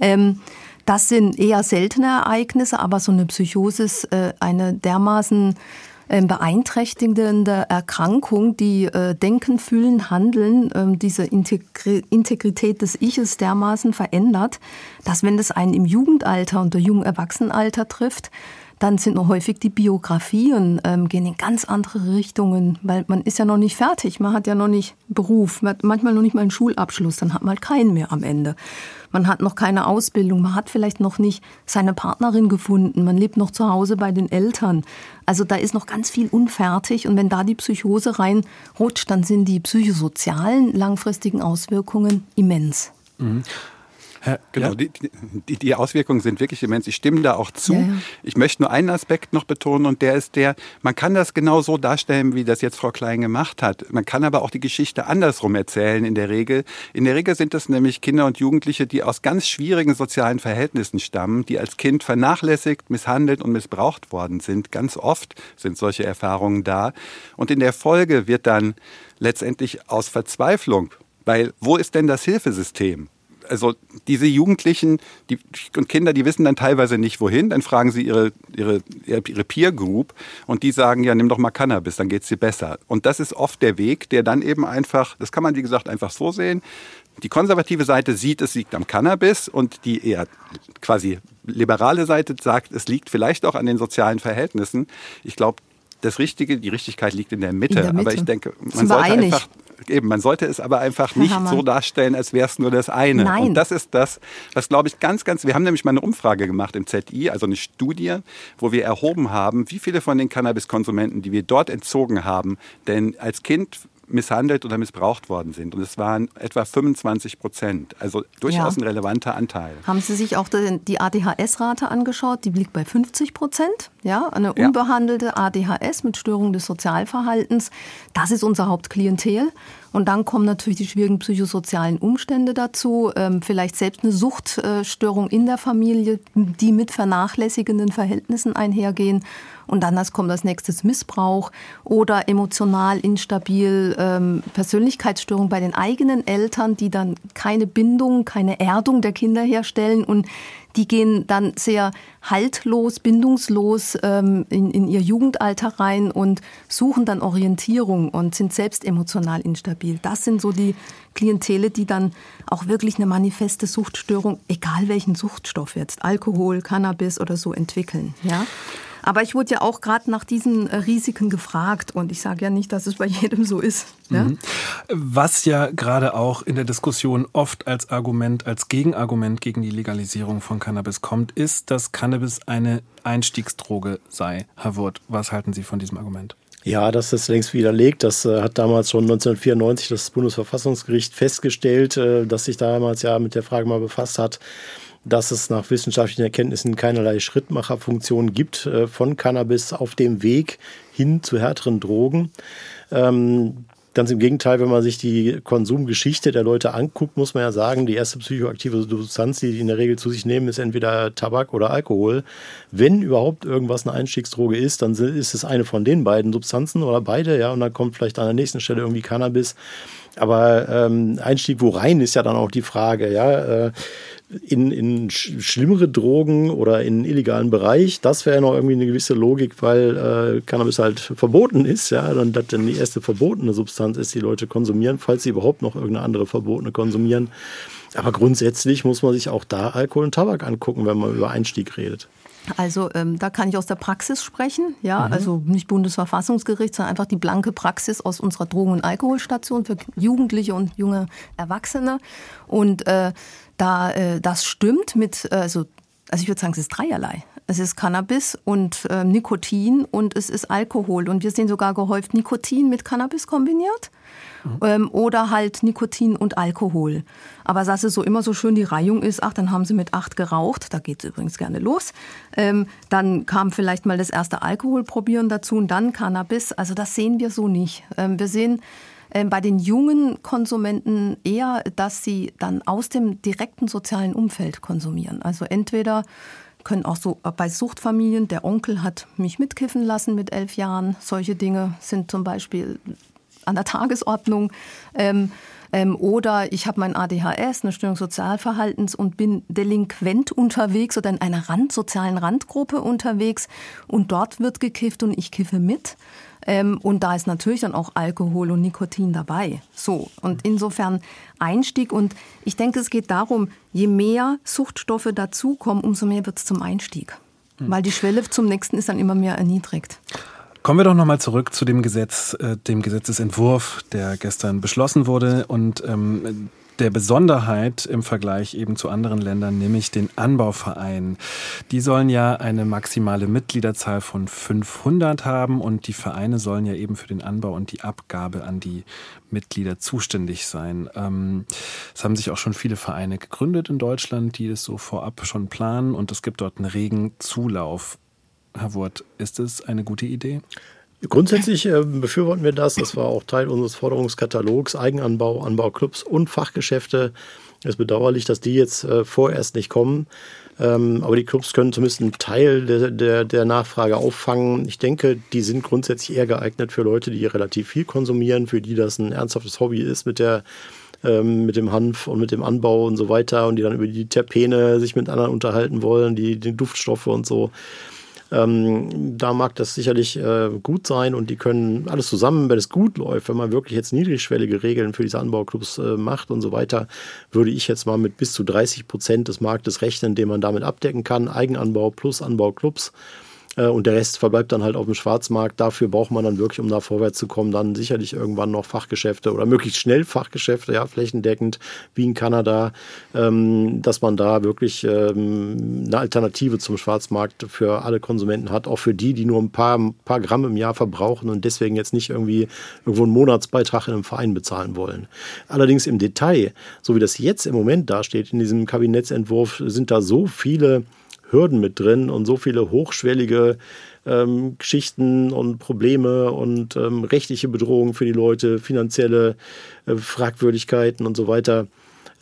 ähm, das sind eher seltene Ereignisse, aber so eine Psychose ist äh, eine dermaßen äh, beeinträchtigende Erkrankung, die äh, Denken, Fühlen, Handeln, ähm, diese Integri Integrität des Iches dermaßen verändert, dass wenn das einen im Jugendalter und der jungen Erwachsenenalter trifft, dann sind noch häufig die Biografien, ähm, gehen in ganz andere Richtungen, weil man ist ja noch nicht fertig, man hat ja noch nicht Beruf, man hat manchmal noch nicht mal einen Schulabschluss, dann hat man halt keinen mehr am Ende. Man hat noch keine Ausbildung, man hat vielleicht noch nicht seine Partnerin gefunden, man lebt noch zu Hause bei den Eltern. Also da ist noch ganz viel unfertig und wenn da die Psychose reinrutscht, dann sind die psychosozialen langfristigen Auswirkungen immens. Genau, ja? die, die, die, Auswirkungen sind wirklich immens. Ich stimme da auch zu. Ja, ja. Ich möchte nur einen Aspekt noch betonen und der ist der, man kann das genau so darstellen, wie das jetzt Frau Klein gemacht hat. Man kann aber auch die Geschichte andersrum erzählen in der Regel. In der Regel sind das nämlich Kinder und Jugendliche, die aus ganz schwierigen sozialen Verhältnissen stammen, die als Kind vernachlässigt, misshandelt und missbraucht worden sind. Ganz oft sind solche Erfahrungen da. Und in der Folge wird dann letztendlich aus Verzweiflung weil wo ist denn das Hilfesystem? Also diese Jugendlichen die, und Kinder, die wissen dann teilweise nicht wohin, dann fragen sie ihre, ihre, ihre Peer Group und die sagen, ja, nimm doch mal Cannabis, dann geht es dir besser. Und das ist oft der Weg, der dann eben einfach, das kann man wie gesagt einfach so sehen, die konservative Seite sieht, es liegt am Cannabis und die eher quasi liberale Seite sagt, es liegt vielleicht auch an den sozialen Verhältnissen. Ich glaube, das Richtige, die Richtigkeit liegt in der Mitte. In der Mitte. Aber ich denke, man sollte einig. einfach eben, man sollte es aber einfach nicht so darstellen, als wäre es nur das eine. Nein. Und das ist das, was glaube ich ganz, ganz, wir haben nämlich mal eine Umfrage gemacht im ZI, also eine Studie, wo wir erhoben haben, wie viele von den Cannabiskonsumenten, die wir dort entzogen haben, denn als Kind misshandelt oder missbraucht worden sind. Und es waren etwa 25 Prozent, also durchaus ja. ein relevanter Anteil. Haben Sie sich auch die ADHS-Rate angeschaut? Die liegt bei 50 Prozent. Ja, eine unbehandelte ADHS mit Störung des Sozialverhaltens. Das ist unser Hauptklientel. Und dann kommen natürlich die schwierigen psychosozialen Umstände dazu, ähm, vielleicht selbst eine Suchtstörung in der Familie, die mit vernachlässigenden Verhältnissen einhergehen. Und dann kommt als nächstes Missbrauch oder emotional instabil, ähm, Persönlichkeitsstörung bei den eigenen Eltern, die dann keine Bindung, keine Erdung der Kinder herstellen und die gehen dann sehr haltlos, bindungslos ähm, in, in ihr Jugendalter rein und suchen dann Orientierung und sind selbst emotional instabil. Das sind so die Klientele, die dann auch wirklich eine manifeste Suchtstörung, egal welchen Suchtstoff jetzt, Alkohol, Cannabis oder so entwickeln. Ja? Aber ich wurde ja auch gerade nach diesen äh, Risiken gefragt und ich sage ja nicht, dass es bei jedem so ist. Ja? Mhm. Was ja gerade auch in der Diskussion oft als Argument, als Gegenargument gegen die Legalisierung von Cannabis kommt, ist, dass Cannabis eine Einstiegsdroge sei. Herr Wurt, was halten Sie von diesem Argument? Ja, das ist längst widerlegt. Das äh, hat damals schon 1994 das Bundesverfassungsgericht festgestellt, äh, das sich damals ja mit der Frage mal befasst hat dass es nach wissenschaftlichen Erkenntnissen keinerlei Schrittmacherfunktion gibt äh, von Cannabis auf dem Weg hin zu härteren Drogen. Ähm, Ganz im Gegenteil, wenn man sich die Konsumgeschichte der Leute anguckt, muss man ja sagen, die erste psychoaktive Substanz, die die in der Regel zu sich nehmen, ist entweder Tabak oder Alkohol. Wenn überhaupt irgendwas eine Einstiegsdroge ist, dann ist es eine von den beiden Substanzen oder beide, ja, und dann kommt vielleicht an der nächsten Stelle irgendwie Cannabis. Aber ähm, Einstieg wo rein ist ja dann auch die Frage, ja. Äh, in, in schlimmere Drogen oder in illegalen Bereich, das wäre noch irgendwie eine gewisse Logik, weil äh, Cannabis halt verboten ist, ja, und das dann die erste verbotene Substanz ist, die Leute konsumieren, falls sie überhaupt noch irgendeine andere verbotene konsumieren. Aber grundsätzlich muss man sich auch da Alkohol und Tabak angucken, wenn man über Einstieg redet. Also ähm, da kann ich aus der Praxis sprechen, ja, mhm. also nicht Bundesverfassungsgericht, sondern einfach die blanke Praxis aus unserer Drogen- und Alkoholstation für Jugendliche und junge Erwachsene. Und äh, da äh, das stimmt mit, äh, also, also ich würde sagen, es ist dreierlei. Es ist Cannabis und äh, Nikotin und es ist Alkohol. Und wir sehen sogar gehäuft Nikotin mit Cannabis kombiniert. Mhm. Ähm, oder halt Nikotin und Alkohol. Aber dass es so immer so schön die Reihung ist, ach, dann haben sie mit acht geraucht, da geht es übrigens gerne los. Ähm, dann kam vielleicht mal das erste Alkoholprobieren dazu und dann Cannabis. Also das sehen wir so nicht. Ähm, wir sehen bei den jungen Konsumenten eher, dass sie dann aus dem direkten sozialen Umfeld konsumieren. Also entweder können auch so bei Suchtfamilien, der Onkel hat mich mitkiffen lassen mit elf Jahren. Solche Dinge sind zum Beispiel an der Tagesordnung. Ähm, ähm, oder ich habe mein ADHS, eine Störung Sozialverhaltens und bin delinquent unterwegs oder in einer Rand, sozialen Randgruppe unterwegs und dort wird gekifft und ich kiffe mit. Ähm, und da ist natürlich dann auch Alkohol und Nikotin dabei. So. Und insofern Einstieg. Und ich denke, es geht darum, je mehr Suchtstoffe dazukommen, umso mehr wird es zum Einstieg. Hm. Weil die Schwelle zum nächsten ist dann immer mehr erniedrigt. Kommen wir doch nochmal zurück zu dem Gesetz, äh, dem Gesetzesentwurf, der gestern beschlossen wurde und ähm, der Besonderheit im Vergleich eben zu anderen Ländern, nämlich den Anbauvereinen. Die sollen ja eine maximale Mitgliederzahl von 500 haben und die Vereine sollen ja eben für den Anbau und die Abgabe an die Mitglieder zuständig sein. Ähm, es haben sich auch schon viele Vereine gegründet in Deutschland, die das so vorab schon planen und es gibt dort einen regen Zulauf. Herr Wurt, ist es eine gute Idee? Grundsätzlich äh, befürworten wir das. Das war auch Teil unseres Forderungskatalogs. Eigenanbau, Anbauclubs und Fachgeschäfte. Es ist bedauerlich, dass die jetzt äh, vorerst nicht kommen. Ähm, aber die Clubs können zumindest einen Teil der, der, der, Nachfrage auffangen. Ich denke, die sind grundsätzlich eher geeignet für Leute, die relativ viel konsumieren, für die das ein ernsthaftes Hobby ist mit der ähm, mit dem Hanf und mit dem Anbau und so weiter und die dann über die Terpene sich mit anderen unterhalten wollen, die, die Duftstoffe und so. Ähm, da mag das sicherlich äh, gut sein und die können alles zusammen, wenn es gut läuft, wenn man wirklich jetzt niedrigschwellige Regeln für diese Anbauclubs äh, macht und so weiter, würde ich jetzt mal mit bis zu 30 Prozent des Marktes rechnen, den man damit abdecken kann. Eigenanbau plus Anbauclubs. Äh, und der Rest verbleibt dann halt auf dem Schwarzmarkt. Dafür braucht man dann wirklich, um da vorwärts zu kommen, dann sicherlich irgendwann noch Fachgeschäfte oder möglichst schnell Fachgeschäfte, ja, flächendeckend, wie in Kanada, ähm, dass man da wirklich ähm, eine Alternative zum Schwarzmarkt für alle Konsumenten hat, auch für die, die nur ein paar, ein paar Gramm im Jahr verbrauchen und deswegen jetzt nicht irgendwie irgendwo einen Monatsbeitrag in einem Verein bezahlen wollen. Allerdings im Detail, so wie das jetzt im Moment dasteht in diesem Kabinettsentwurf, sind da so viele Hürden mit drin und so viele hochschwellige ähm, Geschichten und Probleme und ähm, rechtliche Bedrohungen für die Leute, finanzielle äh, Fragwürdigkeiten und so weiter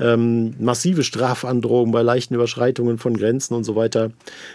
ähm, massive Strafandrohungen bei leichten Überschreitungen von Grenzen und so weiter.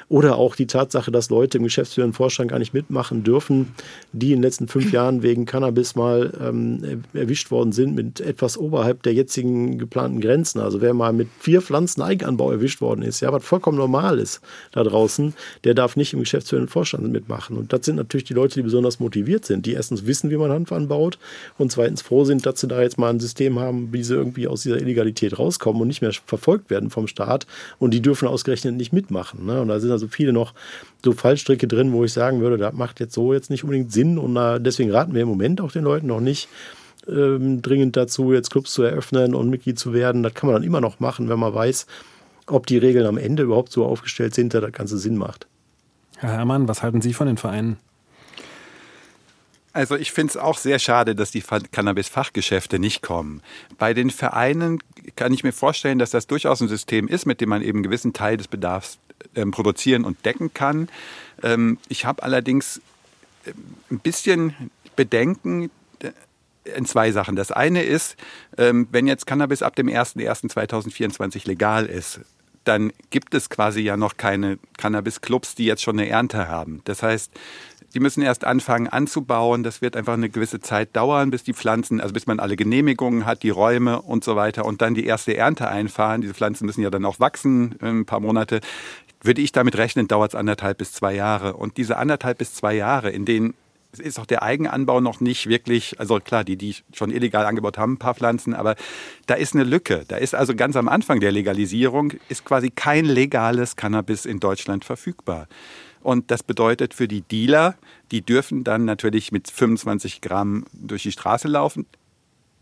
Oder auch die Tatsache, dass Leute im geschäftsführenden Vorstand gar nicht mitmachen dürfen, die in den letzten fünf Jahren wegen Cannabis mal ähm, erwischt worden sind mit etwas oberhalb der jetzigen geplanten Grenzen. Also wer mal mit vier Pflanzen Eigenanbau erwischt worden ist, ja, was vollkommen normal ist da draußen, der darf nicht im geschäftsführenden Vorstand mitmachen. Und das sind natürlich die Leute, die besonders motiviert sind, die erstens wissen, wie man Hanf anbaut und zweitens froh sind, dass sie da jetzt mal ein System haben, wie sie irgendwie aus dieser Illegalität rauskommen und nicht mehr verfolgt werden vom Staat. Und die dürfen ausgerechnet nicht mitmachen. Ne? Und da sind also viele noch so Fallstricke drin, wo ich sagen würde, das macht jetzt so jetzt nicht unbedingt Sinn. Und deswegen raten wir im Moment auch den Leuten noch nicht, ähm, dringend dazu, jetzt Clubs zu eröffnen und Mitglied zu werden. Das kann man dann immer noch machen, wenn man weiß, ob die Regeln am Ende überhaupt so aufgestellt sind, dass das Ganze Sinn macht. Herr Herrmann, was halten Sie von den Vereinen? Also ich finde es auch sehr schade, dass die Cannabis-Fachgeschäfte nicht kommen. Bei den Vereinen kann ich mir vorstellen, dass das durchaus ein System ist, mit dem man eben einen gewissen Teil des Bedarfs ähm, produzieren und decken kann. Ähm, ich habe allerdings ähm, ein bisschen Bedenken, in zwei Sachen. Das eine ist, ähm, wenn jetzt Cannabis ab dem 01.01.2024 legal ist, dann gibt es quasi ja noch keine Cannabis-Clubs, die jetzt schon eine Ernte haben. Das heißt, die müssen erst anfangen anzubauen. Das wird einfach eine gewisse Zeit dauern, bis die Pflanzen, also bis man alle Genehmigungen hat, die Räume und so weiter und dann die erste Ernte einfahren. Diese Pflanzen müssen ja dann auch wachsen, ein paar Monate. Würde ich damit rechnen, dauert es anderthalb bis zwei Jahre. Und diese anderthalb bis zwei Jahre, in denen ist auch der Eigenanbau noch nicht wirklich, also klar, die, die schon illegal angebaut haben, ein paar Pflanzen, aber da ist eine Lücke. Da ist also ganz am Anfang der Legalisierung, ist quasi kein legales Cannabis in Deutschland verfügbar. Und das bedeutet für die Dealer, die dürfen dann natürlich mit 25 Gramm durch die Straße laufen.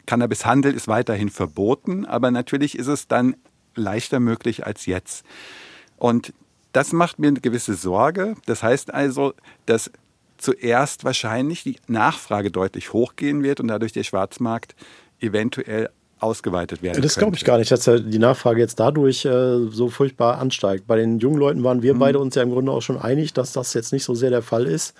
Cannabishandel ist weiterhin verboten, aber natürlich ist es dann leichter möglich als jetzt. Und das macht mir eine gewisse Sorge. Das heißt also, dass zuerst wahrscheinlich die Nachfrage deutlich hochgehen wird und dadurch der Schwarzmarkt eventuell ausgeweitet werden Das glaube ich gar nicht, dass die Nachfrage jetzt dadurch äh, so furchtbar ansteigt. Bei den jungen Leuten waren wir mhm. beide uns ja im Grunde auch schon einig, dass das jetzt nicht so sehr der Fall ist.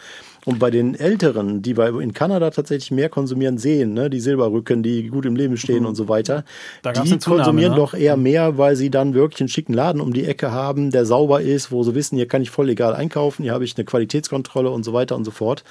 Und bei den Älteren, die wir in Kanada tatsächlich mehr konsumieren sehen, ne, die Silberrücken, die gut im Leben stehen mhm. und so weiter, die konsumieren ne? doch eher mehr, weil sie dann wirklich einen schicken Laden um die Ecke haben, der sauber ist, wo sie wissen, hier kann ich voll legal einkaufen, hier habe ich eine Qualitätskontrolle und so weiter und so fort.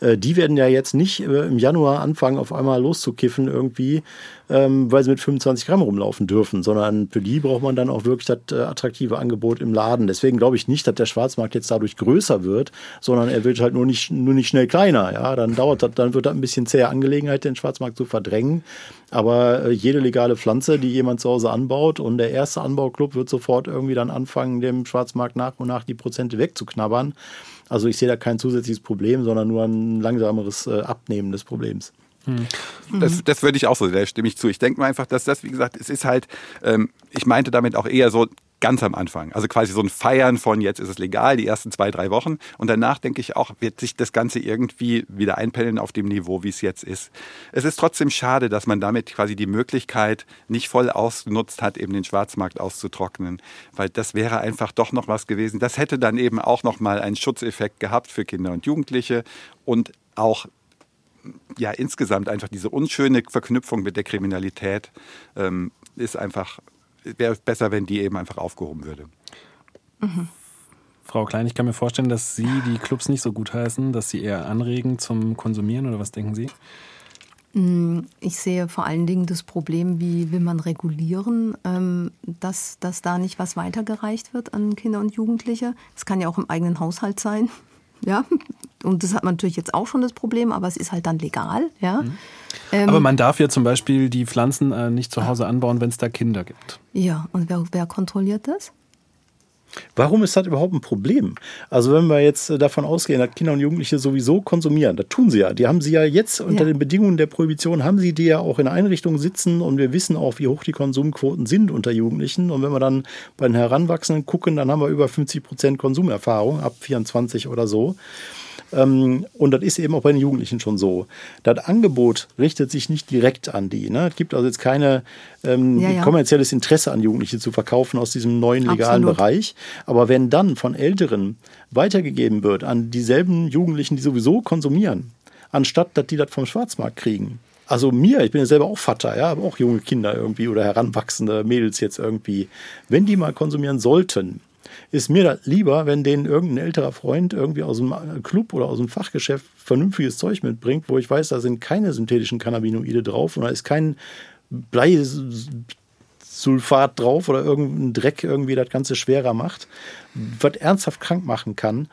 Äh, die werden ja jetzt nicht äh, im Januar anfangen, auf einmal loszukiffen irgendwie, ähm, weil sie mit 25 Gramm rumlaufen dürfen, sondern für die braucht man dann auch wirklich das äh, attraktive Angebot im Laden. Deswegen glaube ich nicht, dass der Schwarzmarkt jetzt dadurch größer wird, sondern er wird halt nur nicht, nur nicht schnell kleiner. Ja, dann dauert das, dann wird das ein bisschen zähe Angelegenheit, den Schwarzmarkt zu verdrängen. Aber äh, jede legale Pflanze, die jemand zu Hause anbaut und der erste Anbauclub wird sofort irgendwie dann anfangen, dem Schwarzmarkt nach und nach die Prozente wegzuknabbern. Also ich sehe da kein zusätzliches Problem, sondern nur ein langsameres äh, Abnehmen des Problems. Hm. Das, das würde ich auch so, da stimme ich zu. Ich denke mir einfach, dass das, wie gesagt, es ist halt, ähm, ich meinte damit auch eher so ganz am Anfang. Also quasi so ein Feiern von jetzt ist es legal, die ersten zwei, drei Wochen. Und danach denke ich auch, wird sich das Ganze irgendwie wieder einpendeln auf dem Niveau, wie es jetzt ist. Es ist trotzdem schade, dass man damit quasi die Möglichkeit nicht voll ausgenutzt hat, eben den Schwarzmarkt auszutrocknen. Weil das wäre einfach doch noch was gewesen. Das hätte dann eben auch noch mal einen Schutzeffekt gehabt für Kinder und Jugendliche und auch ja insgesamt einfach diese unschöne Verknüpfung mit der Kriminalität ähm, ist einfach wäre besser, wenn die eben einfach aufgehoben würde. Mhm. Frau Klein, ich kann mir vorstellen, dass Sie die Clubs nicht so gut heißen, dass sie eher anregen zum Konsumieren oder was denken Sie? Mm, ich sehe vor allen Dingen das Problem, wie will man regulieren, ähm, dass, dass da nicht was weitergereicht wird an Kinder und Jugendliche. Es kann ja auch im eigenen Haushalt sein. Ja, und das hat man natürlich jetzt auch schon das Problem, aber es ist halt dann legal. Ja. Mhm. Ähm, aber man darf ja zum Beispiel die Pflanzen äh, nicht zu Hause anbauen, wenn es da Kinder gibt. Ja, und wer, wer kontrolliert das? Warum ist das überhaupt ein Problem? Also wenn wir jetzt äh, davon ausgehen, dass Kinder und Jugendliche sowieso konsumieren, das tun sie ja. Die haben sie ja jetzt unter ja. den Bedingungen der Prohibition, haben sie die ja auch in Einrichtungen sitzen und wir wissen auch, wie hoch die Konsumquoten sind unter Jugendlichen. Und wenn wir dann bei den Heranwachsenden gucken, dann haben wir über 50 Prozent Konsumerfahrung ab 24 oder so. Ähm, und das ist eben auch bei den Jugendlichen schon so. Das Angebot richtet sich nicht direkt an die. Ne? Es gibt also jetzt keine ähm, ja, ja. kommerzielles Interesse an Jugendliche zu verkaufen aus diesem neuen legalen Absolut. Bereich. Aber wenn dann von Älteren weitergegeben wird an dieselben Jugendlichen, die sowieso konsumieren, anstatt dass die das vom Schwarzmarkt kriegen, also mir, ich bin ja selber auch Vater, ja, aber auch junge Kinder irgendwie oder heranwachsende Mädels jetzt irgendwie, wenn die mal konsumieren sollten, ist mir das lieber, wenn denen irgendein älterer Freund irgendwie aus dem Club oder aus dem Fachgeschäft vernünftiges Zeug mitbringt, wo ich weiß, da sind keine synthetischen Cannabinoide drauf und da ist kein Bleisulfat drauf oder irgendein Dreck irgendwie das Ganze schwerer macht, was ernsthaft krank machen kann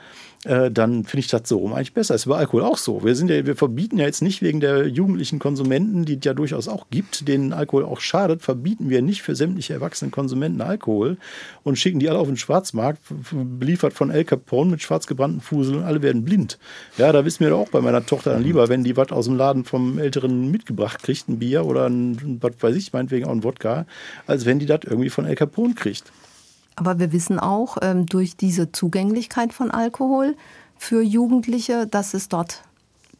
äh, dann finde ich das so rum eigentlich besser. Ist bei Alkohol auch so. Wir, sind ja, wir verbieten ja jetzt nicht wegen der jugendlichen Konsumenten, die es ja durchaus auch gibt, denen Alkohol auch schadet, verbieten wir nicht für sämtliche erwachsenen Konsumenten Alkohol und schicken die alle auf den Schwarzmarkt, beliefert von El Capone mit schwarz gebrannten Fuseln und alle werden blind. Ja, da wissen wir doch auch bei meiner Tochter dann lieber, wenn die was aus dem Laden vom Älteren mitgebracht kriegt, ein Bier oder ein, was weiß ich, meinetwegen auch ein Wodka, als wenn die das irgendwie von El Capone kriegt. Aber wir wissen auch ähm, durch diese Zugänglichkeit von Alkohol für Jugendliche, dass es dort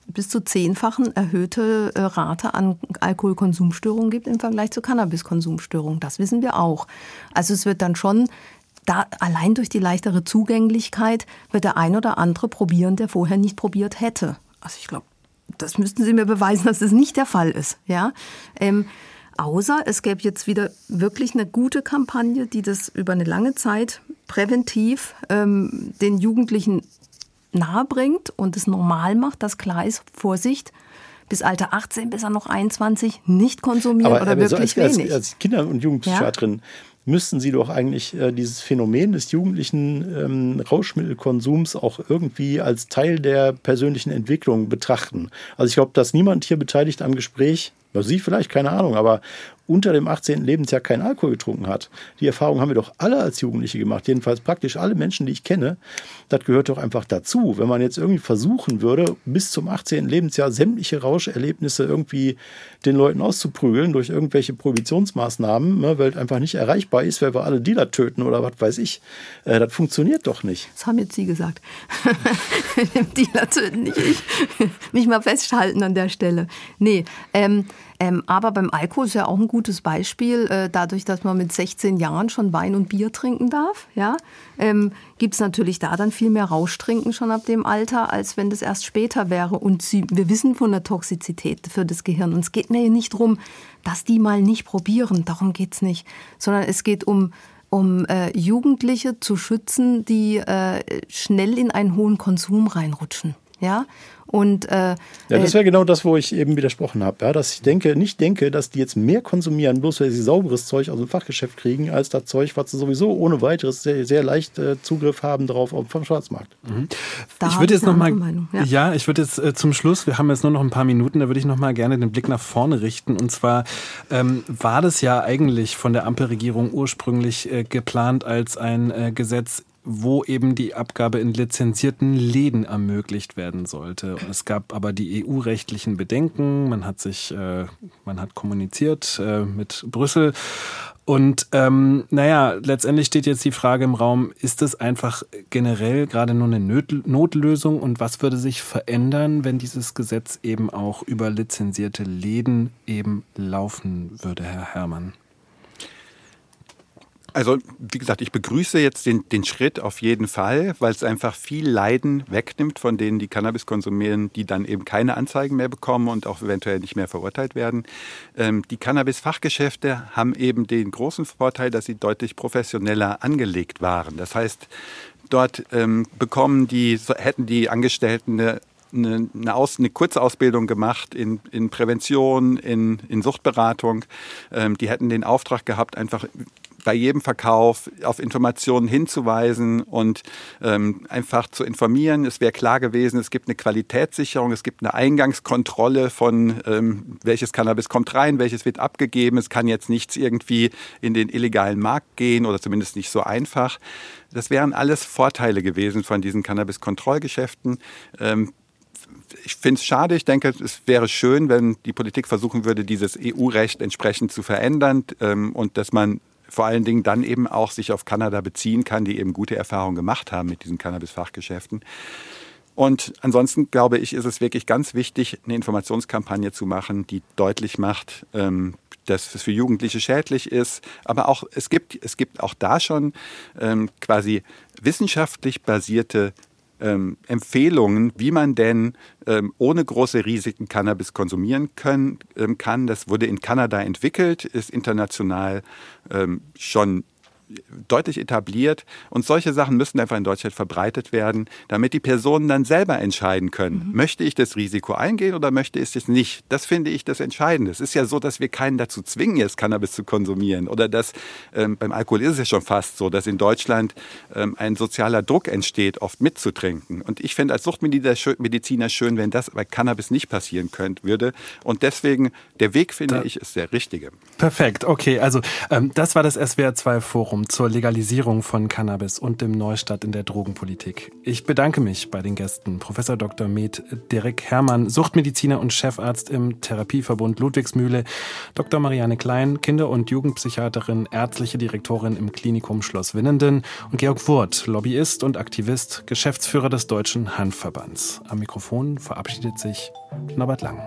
bis zu zehnfachen erhöhte äh, Rate an Alkoholkonsumstörungen gibt im Vergleich zu Cannabiskonsumstörungen. Das wissen wir auch. Also es wird dann schon da allein durch die leichtere Zugänglichkeit wird der ein oder andere probieren, der vorher nicht probiert hätte. Also ich glaube, das müssten Sie mir beweisen, dass das nicht der Fall ist. Ja. Ähm, Außer es gäbe jetzt wieder wirklich eine gute Kampagne, die das über eine lange Zeit präventiv ähm, den Jugendlichen nahebringt und es normal macht, dass klar ist, Vorsicht, bis Alter 18, bis er noch 21 nicht konsumieren aber, oder aber wirklich so als, wenig. Als, als Kinder- und Jugendpsychiaterin ja? müssten Sie doch eigentlich äh, dieses Phänomen des jugendlichen ähm, Rauschmittelkonsums auch irgendwie als Teil der persönlichen Entwicklung betrachten. Also ich glaube, dass niemand hier beteiligt am Gespräch Sie vielleicht, keine Ahnung, aber unter dem 18. Lebensjahr keinen Alkohol getrunken hat. Die Erfahrung haben wir doch alle als Jugendliche gemacht, jedenfalls praktisch alle Menschen, die ich kenne. Das gehört doch einfach dazu. Wenn man jetzt irgendwie versuchen würde, bis zum 18. Lebensjahr sämtliche Rauscherlebnisse irgendwie den Leuten auszuprügeln durch irgendwelche Prohibitionsmaßnahmen, ne, weil es einfach nicht erreichbar ist, weil wir alle Dealer töten oder was weiß ich, äh, das funktioniert doch nicht. Das haben jetzt Sie gesagt. Dealer töten, nicht ich. Mich mal festhalten an der Stelle. Nee, ähm, ähm, aber beim Alkohol ist ja auch ein gutes Beispiel. Äh, dadurch, dass man mit 16 Jahren schon Wein und Bier trinken darf, ja, ähm, gibt es natürlich da dann viel mehr Rauschtrinken schon ab dem Alter, als wenn das erst später wäre. Und sie, wir wissen von der Toxizität für das Gehirn. Und es geht mir nicht darum, dass die mal nicht probieren. Darum geht es nicht. Sondern es geht um um äh, Jugendliche zu schützen, die äh, schnell in einen hohen Konsum reinrutschen. Ja, und, äh, ja, das wäre genau das, wo ich eben widersprochen habe. Ja, dass ich denke, nicht denke, dass die jetzt mehr konsumieren, bloß weil sie sauberes Zeug aus dem Fachgeschäft kriegen, als das Zeug, was sie sowieso ohne weiteres sehr, sehr leicht äh, Zugriff haben darauf vom Schwarzmarkt. Mhm. Ich würde jetzt noch mal, ja. ja. ich würde jetzt äh, zum Schluss, wir haben jetzt nur noch ein paar Minuten, da würde ich noch mal gerne den Blick nach vorne richten. Und zwar ähm, war das ja eigentlich von der Ampelregierung ursprünglich äh, geplant als ein äh, Gesetz wo eben die Abgabe in lizenzierten Läden ermöglicht werden sollte. Es gab aber die EU-rechtlichen Bedenken. Man hat sich, äh, man hat kommuniziert äh, mit Brüssel. Und ähm, naja, letztendlich steht jetzt die Frage im Raum, ist es einfach generell gerade nur eine Notlösung und was würde sich verändern, wenn dieses Gesetz eben auch über lizenzierte Läden eben laufen würde, Herr Herrmann? Also, wie gesagt, ich begrüße jetzt den, den Schritt auf jeden Fall, weil es einfach viel Leiden wegnimmt von denen, die Cannabis konsumieren, die dann eben keine Anzeigen mehr bekommen und auch eventuell nicht mehr verurteilt werden. Ähm, die Cannabis-Fachgeschäfte haben eben den großen Vorteil, dass sie deutlich professioneller angelegt waren. Das heißt, dort ähm, bekommen die, hätten die Angestellten eine eine, eine, Aus, eine kurze Ausbildung gemacht in, in Prävention, in, in Suchtberatung. Ähm, die hätten den Auftrag gehabt, einfach bei jedem Verkauf auf Informationen hinzuweisen und ähm, einfach zu informieren. Es wäre klar gewesen, es gibt eine Qualitätssicherung, es gibt eine Eingangskontrolle von ähm, welches Cannabis kommt rein, welches wird abgegeben. Es kann jetzt nichts irgendwie in den illegalen Markt gehen oder zumindest nicht so einfach. Das wären alles Vorteile gewesen von diesen Cannabis-Kontrollgeschäften. Ähm, ich finde es schade. Ich denke, es wäre schön, wenn die Politik versuchen würde, dieses EU-Recht entsprechend zu verändern ähm, und dass man vor allen Dingen dann eben auch sich auf Kanada beziehen kann, die eben gute Erfahrungen gemacht haben mit diesen Cannabis-Fachgeschäften. Und ansonsten glaube ich, ist es wirklich ganz wichtig, eine Informationskampagne zu machen, die deutlich macht, ähm, dass es für Jugendliche schädlich ist. Aber auch es gibt, es gibt auch da schon ähm, quasi wissenschaftlich basierte ähm, Empfehlungen, wie man denn ähm, ohne große Risiken Cannabis konsumieren können, ähm, kann. Das wurde in Kanada entwickelt, ist international ähm, schon deutlich etabliert. Und solche Sachen müssen einfach in Deutschland verbreitet werden, damit die Personen dann selber entscheiden können, mhm. möchte ich das Risiko eingehen oder möchte ich es nicht. Das finde ich das Entscheidende. Es ist ja so, dass wir keinen dazu zwingen, jetzt Cannabis zu konsumieren. Oder dass ähm, beim Alkohol ist es ja schon fast so, dass in Deutschland ähm, ein sozialer Druck entsteht, oft mitzutrinken. Und ich finde als Suchtmediziner schön, wenn das bei Cannabis nicht passieren könnte, würde. Und deswegen, der Weg, finde da, ich, ist der richtige. Perfekt, okay. Also ähm, das war das SWR 2 Forum zur Legalisierung von Cannabis und dem Neustart in der Drogenpolitik. Ich bedanke mich bei den Gästen Professor Dr. Med Derek Herrmann, Suchtmediziner und Chefarzt im Therapieverbund Ludwigsmühle, Dr. Marianne Klein, Kinder- und Jugendpsychiaterin, ärztliche Direktorin im Klinikum Schloss Winnenden und Georg Wurth, Lobbyist und Aktivist, Geschäftsführer des Deutschen Hanfverbands. Am Mikrofon verabschiedet sich Norbert Lang.